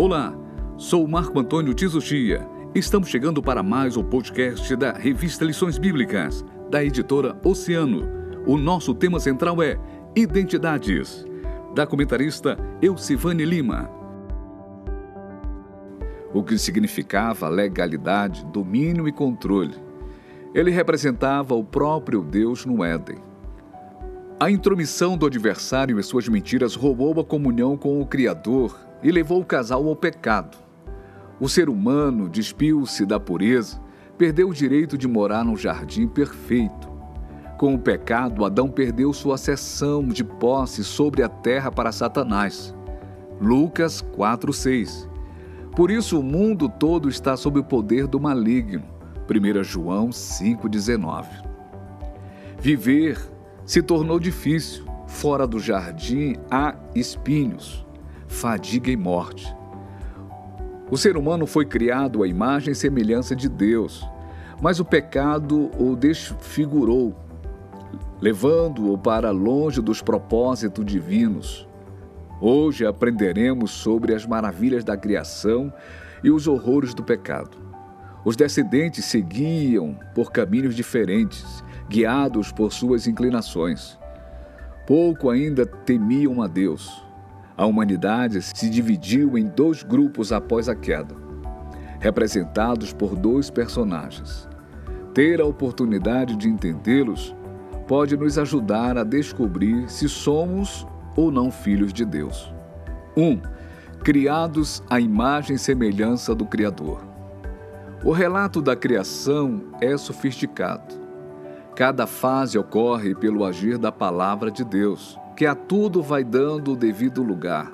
Olá, sou Marco Antônio Tizuchia. Estamos chegando para mais um podcast da revista Lições Bíblicas, da editora Oceano. O nosso tema central é Identidades, da comentarista Elcivane Lima. O que significava legalidade, domínio e controle. Ele representava o próprio Deus no Éden. A intromissão do adversário e suas mentiras roubou a comunhão com o Criador e levou o casal ao pecado. O ser humano despiu-se da pureza, perdeu o direito de morar num jardim perfeito. Com o pecado, Adão perdeu sua cessão de posse sobre a terra para Satanás. Lucas 4:6. Por isso o mundo todo está sob o poder do maligno. 1 João 5:19. Viver se tornou difícil. Fora do jardim há espinhos fadiga e morte. O ser humano foi criado à imagem e semelhança de Deus, mas o pecado o desfigurou, levando-o para longe dos propósitos divinos. Hoje aprenderemos sobre as maravilhas da criação e os horrores do pecado. Os descendentes seguiam por caminhos diferentes, guiados por suas inclinações. Pouco ainda temiam a Deus a humanidade se dividiu em dois grupos após a queda, representados por dois personagens. Ter a oportunidade de entendê-los pode nos ajudar a descobrir se somos ou não filhos de Deus. 1. Um, criados à imagem e semelhança do Criador. O relato da criação é sofisticado. Cada fase ocorre pelo agir da palavra de Deus que a tudo vai dando o devido lugar,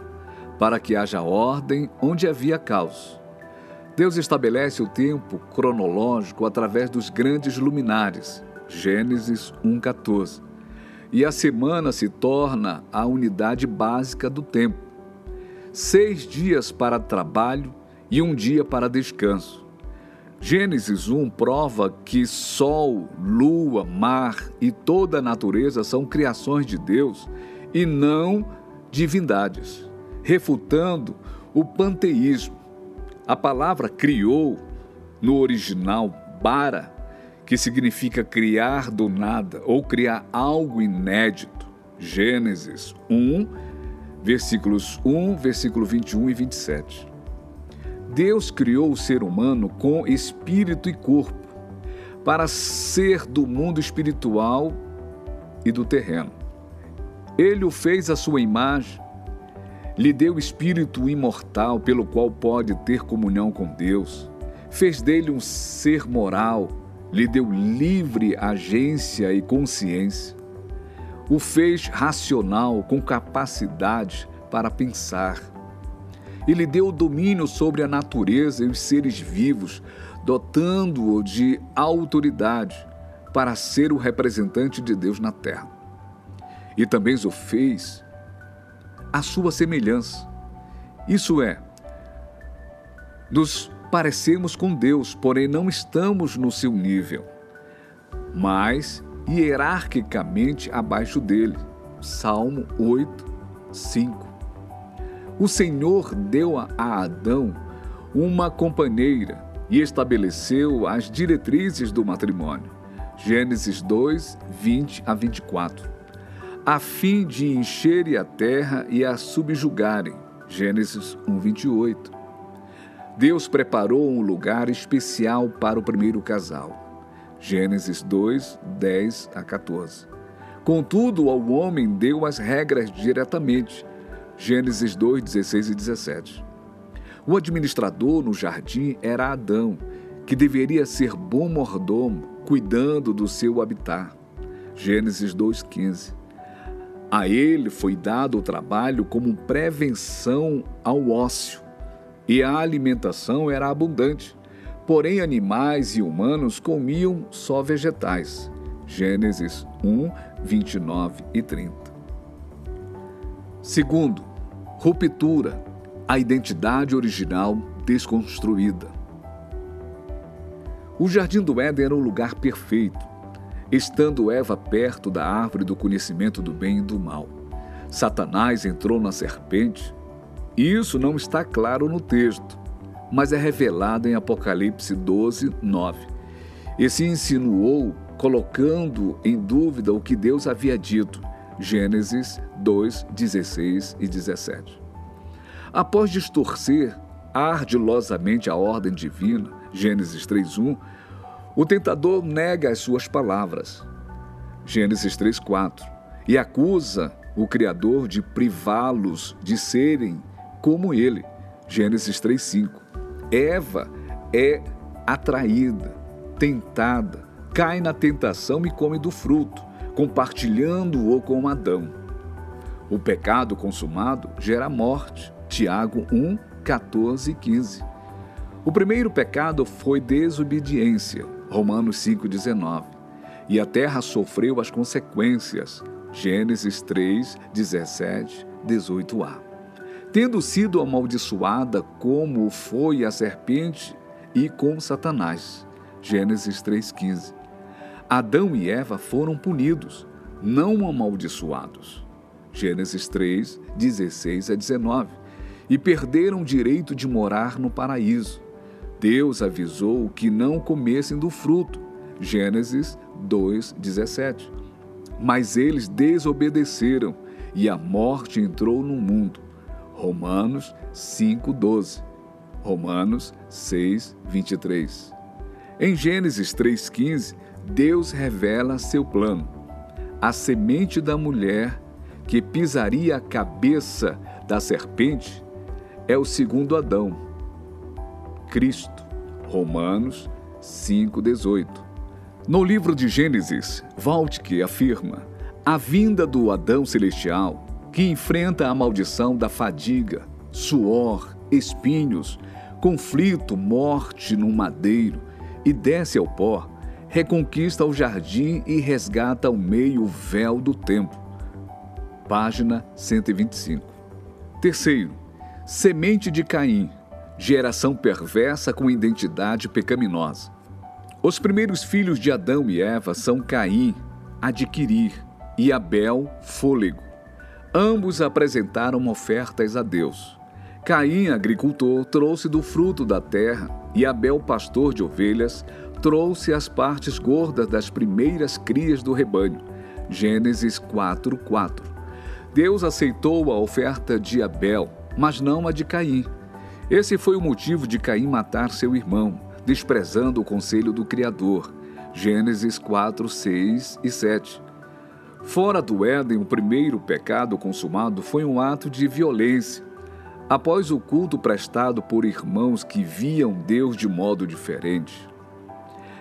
para que haja ordem onde havia caos. Deus estabelece o tempo cronológico através dos grandes luminares, Gênesis 1,14. E a semana se torna a unidade básica do tempo. Seis dias para trabalho e um dia para descanso. Gênesis 1 prova que sol, lua, mar e toda a natureza são criações de Deus e não divindades, refutando o panteísmo. A palavra criou, no original, bara, que significa criar do nada ou criar algo inédito. Gênesis 1, versículos 1, versículo 21 e 27. Deus criou o ser humano com espírito e corpo, para ser do mundo espiritual e do terreno. Ele o fez à sua imagem, lhe deu espírito imortal pelo qual pode ter comunhão com Deus, fez dele um ser moral, lhe deu livre agência e consciência, o fez racional com capacidade para pensar, e lhe deu domínio sobre a natureza e os seres vivos, dotando-o de autoridade para ser o representante de Deus na terra e também o fez à sua semelhança. Isso é, nos parecemos com Deus, porém não estamos no seu nível, mas hierarquicamente abaixo dele. Salmo 8, 5. O Senhor deu a Adão uma companheira e estabeleceu as diretrizes do matrimônio. Gênesis 2, 20 a 24 a fim de encherem a terra e a subjugarem. Gênesis 1:28. Deus preparou um lugar especial para o primeiro casal. Gênesis 2, 10 a 14. Contudo, ao homem deu as regras diretamente. Gênesis 2, 16 e 17. O administrador no jardim era Adão, que deveria ser bom mordomo, cuidando do seu habitat. Gênesis 2,15. A ele foi dado o trabalho como prevenção ao ócio, e a alimentação era abundante. Porém, animais e humanos comiam só vegetais. Gênesis 1, 29 e 30. Segundo, ruptura, a identidade original desconstruída. O Jardim do Éden era um lugar perfeito, Estando Eva perto da árvore do conhecimento do bem e do mal, Satanás entrou na serpente Isso não está claro no texto, mas é revelado em Apocalipse 12, 9. E se insinuou colocando em dúvida o que Deus havia dito. Gênesis 2, 16 e 17. Após distorcer ardilosamente a ordem divina, Gênesis 3:1, o tentador nega as suas palavras. Gênesis 3:4 e acusa o criador de privá-los de serem como ele. Gênesis 3:5. Eva é atraída, tentada, cai na tentação e come do fruto, compartilhando-o com Adão. O pecado consumado gera morte. Tiago 1, 14 e 15. O primeiro pecado foi desobediência, Romanos 5,19. E a terra sofreu as consequências, Gênesis 3, 17, 18a. Tendo sido amaldiçoada como foi a serpente e com Satanás, Gênesis 3,15. Adão e Eva foram punidos, não amaldiçoados. Gênesis 3, 16 a 19. E perderam o direito de morar no paraíso. Deus avisou que não comessem do fruto. Gênesis 2:17. Mas eles desobedeceram e a morte entrou no mundo. Romanos 5:12. Romanos 6:23. Em Gênesis 3:15, Deus revela seu plano. A semente da mulher que pisaria a cabeça da serpente é o segundo Adão, Cristo. Romanos 5,18. No livro de Gênesis, Valtke afirma a vinda do Adão celestial, que enfrenta a maldição da fadiga, suor, espinhos, conflito, morte no madeiro e desce ao pó, reconquista o jardim e resgata o meio véu do tempo. Página 125. Terceiro, semente de Caim, geração perversa com identidade pecaminosa. Os primeiros filhos de Adão e Eva são Caim, adquirir, e Abel, fôlego. Ambos apresentaram ofertas a Deus. Caim, agricultor, trouxe do fruto da terra, e Abel, pastor de ovelhas, trouxe as partes gordas das primeiras crias do rebanho. Gênesis 4, 4. Deus aceitou a oferta de Abel, mas não a de Caim. Esse foi o motivo de Caim matar seu irmão, desprezando o conselho do Criador. Gênesis 4, 6 e 7. Fora do Éden, o primeiro pecado consumado foi um ato de violência. Após o culto prestado por irmãos que viam Deus de modo diferente,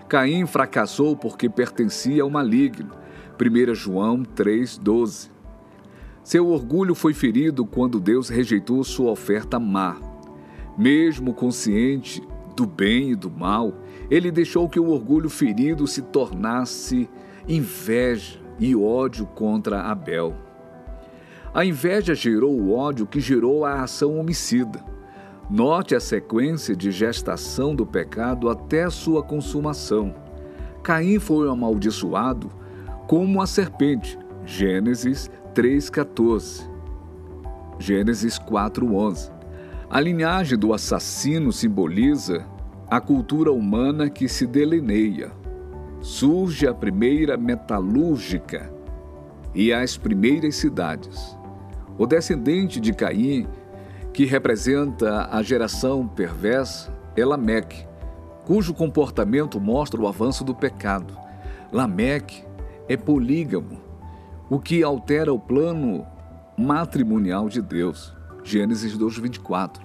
Caim fracassou porque pertencia ao maligno. 1 João 3,12. Seu orgulho foi ferido quando Deus rejeitou sua oferta má. Mesmo consciente do bem e do mal, ele deixou que o orgulho ferido se tornasse inveja e ódio contra Abel. A inveja gerou o ódio que gerou a ação homicida. Note a sequência de gestação do pecado até sua consumação. Caim foi amaldiçoado como a serpente. Gênesis 3,14. Gênesis 4,11. A linhagem do assassino simboliza a cultura humana que se delineia. Surge a primeira metalúrgica e as primeiras cidades. O descendente de Caim, que representa a geração perversa, é Lameque, cujo comportamento mostra o avanço do pecado. Lameque é polígamo, o que altera o plano matrimonial de Deus. Gênesis 2:24.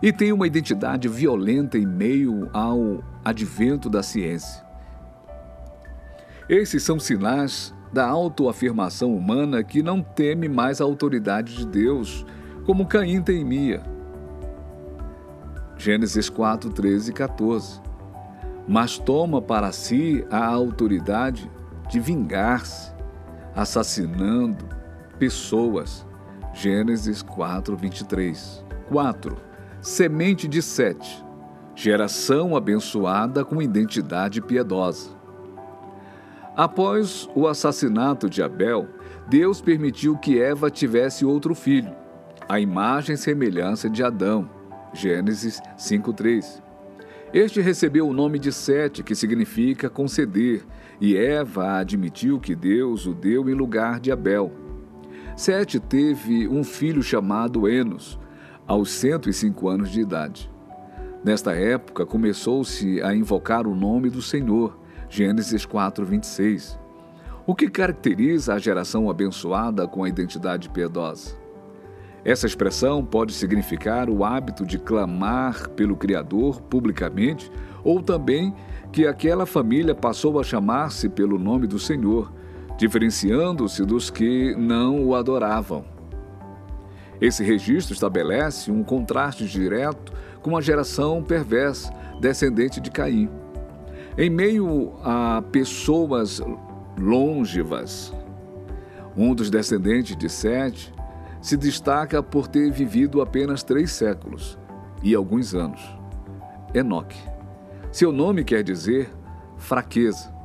E tem uma identidade violenta em meio ao advento da ciência. Esses são sinais da autoafirmação humana que não teme mais a autoridade de Deus, como Caim temia. Gênesis 4, 13 e 14. Mas toma para si a autoridade de vingar-se, assassinando pessoas Gênesis 4, 23. 4. Semente de Sete. Geração abençoada com identidade piedosa. Após o assassinato de Abel, Deus permitiu que Eva tivesse outro filho, a imagem e semelhança de Adão. Gênesis 5:3. Este recebeu o nome de Sete, que significa conceder, e Eva admitiu que Deus o deu em lugar de Abel. Sete teve um filho chamado Enos, aos 105 anos de idade. Nesta época começou-se a invocar o nome do Senhor. Gênesis 4:26. O que caracteriza a geração abençoada com a identidade piedosa? Essa expressão pode significar o hábito de clamar pelo Criador publicamente, ou também que aquela família passou a chamar-se pelo nome do Senhor, diferenciando-se dos que não o adoravam. Esse registro estabelece um contraste direto com a geração perversa, descendente de Caim. Em meio a pessoas longevas, um dos descendentes de Sete se destaca por ter vivido apenas três séculos e alguns anos. Enoque. Seu nome quer dizer fraqueza.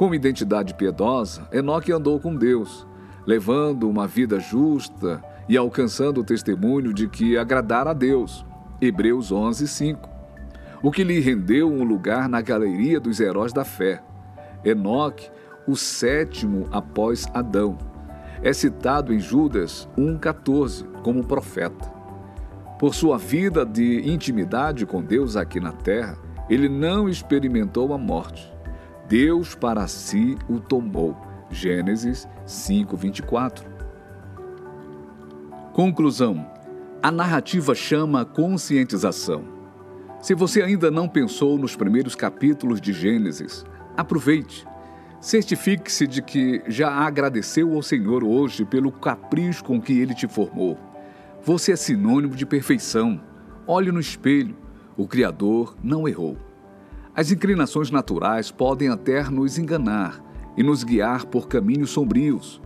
Com identidade piedosa, Enoque andou com Deus, levando uma vida justa e alcançando o testemunho de que agradara a Deus. Hebreus 11, 5. O que lhe rendeu um lugar na galeria dos heróis da fé. Enoque, o sétimo após Adão é citado em Judas 1,14 como profeta. Por sua vida de intimidade com Deus aqui na terra, ele não experimentou a morte. Deus para si o tomou. Gênesis 5:24. Conclusão: a narrativa chama conscientização. Se você ainda não pensou nos primeiros capítulos de Gênesis, aproveite Certifique-se de que já agradeceu ao Senhor hoje pelo capricho com que ele te formou. Você é sinônimo de perfeição. Olhe no espelho. O Criador não errou. As inclinações naturais podem até nos enganar e nos guiar por caminhos sombrios.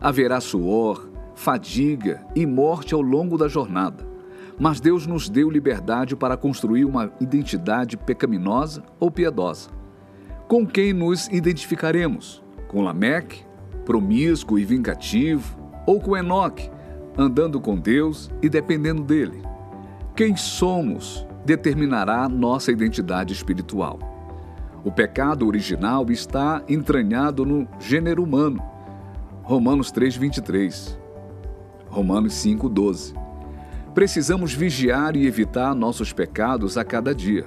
Haverá suor, fadiga e morte ao longo da jornada. Mas Deus nos deu liberdade para construir uma identidade pecaminosa ou piedosa. Com quem nos identificaremos? Com Lameque, promíscuo e vingativo, ou com Enoque, andando com Deus e dependendo dele? Quem somos determinará nossa identidade espiritual. O pecado original está entranhado no gênero humano. Romanos 3:23. Romanos 5:12. Precisamos vigiar e evitar nossos pecados a cada dia.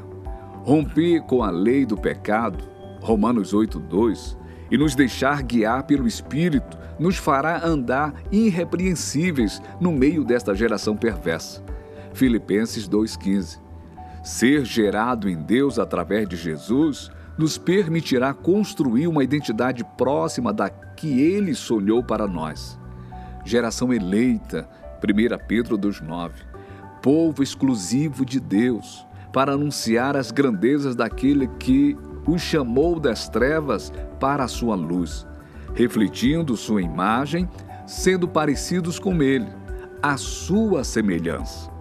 Romper com a lei do pecado Romanos 8:2, e nos deixar guiar pelo Espírito, nos fará andar irrepreensíveis no meio desta geração perversa. Filipenses 2:15. Ser gerado em Deus através de Jesus nos permitirá construir uma identidade próxima da que ele sonhou para nós. Geração eleita, 1 Pedro 2:9. Povo exclusivo de Deus, para anunciar as grandezas daquele que os chamou das trevas para a sua luz, refletindo sua imagem, sendo parecidos com ele, a sua semelhança.